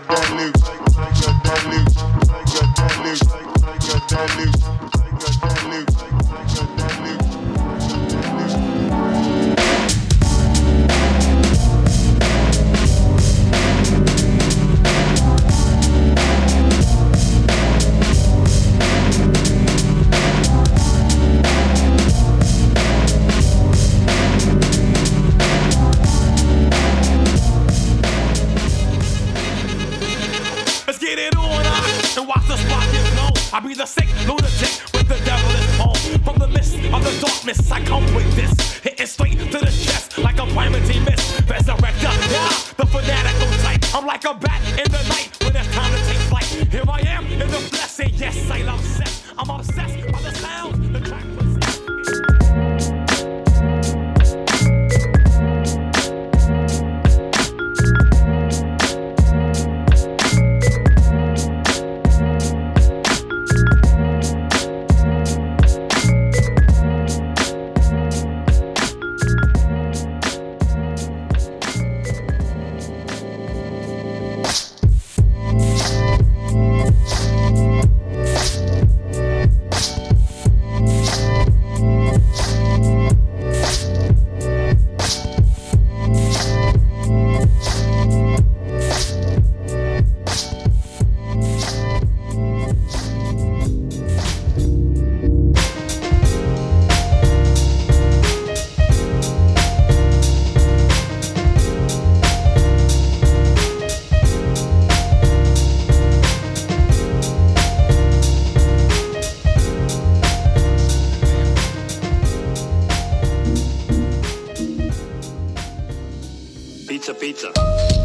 Pizza, pizza.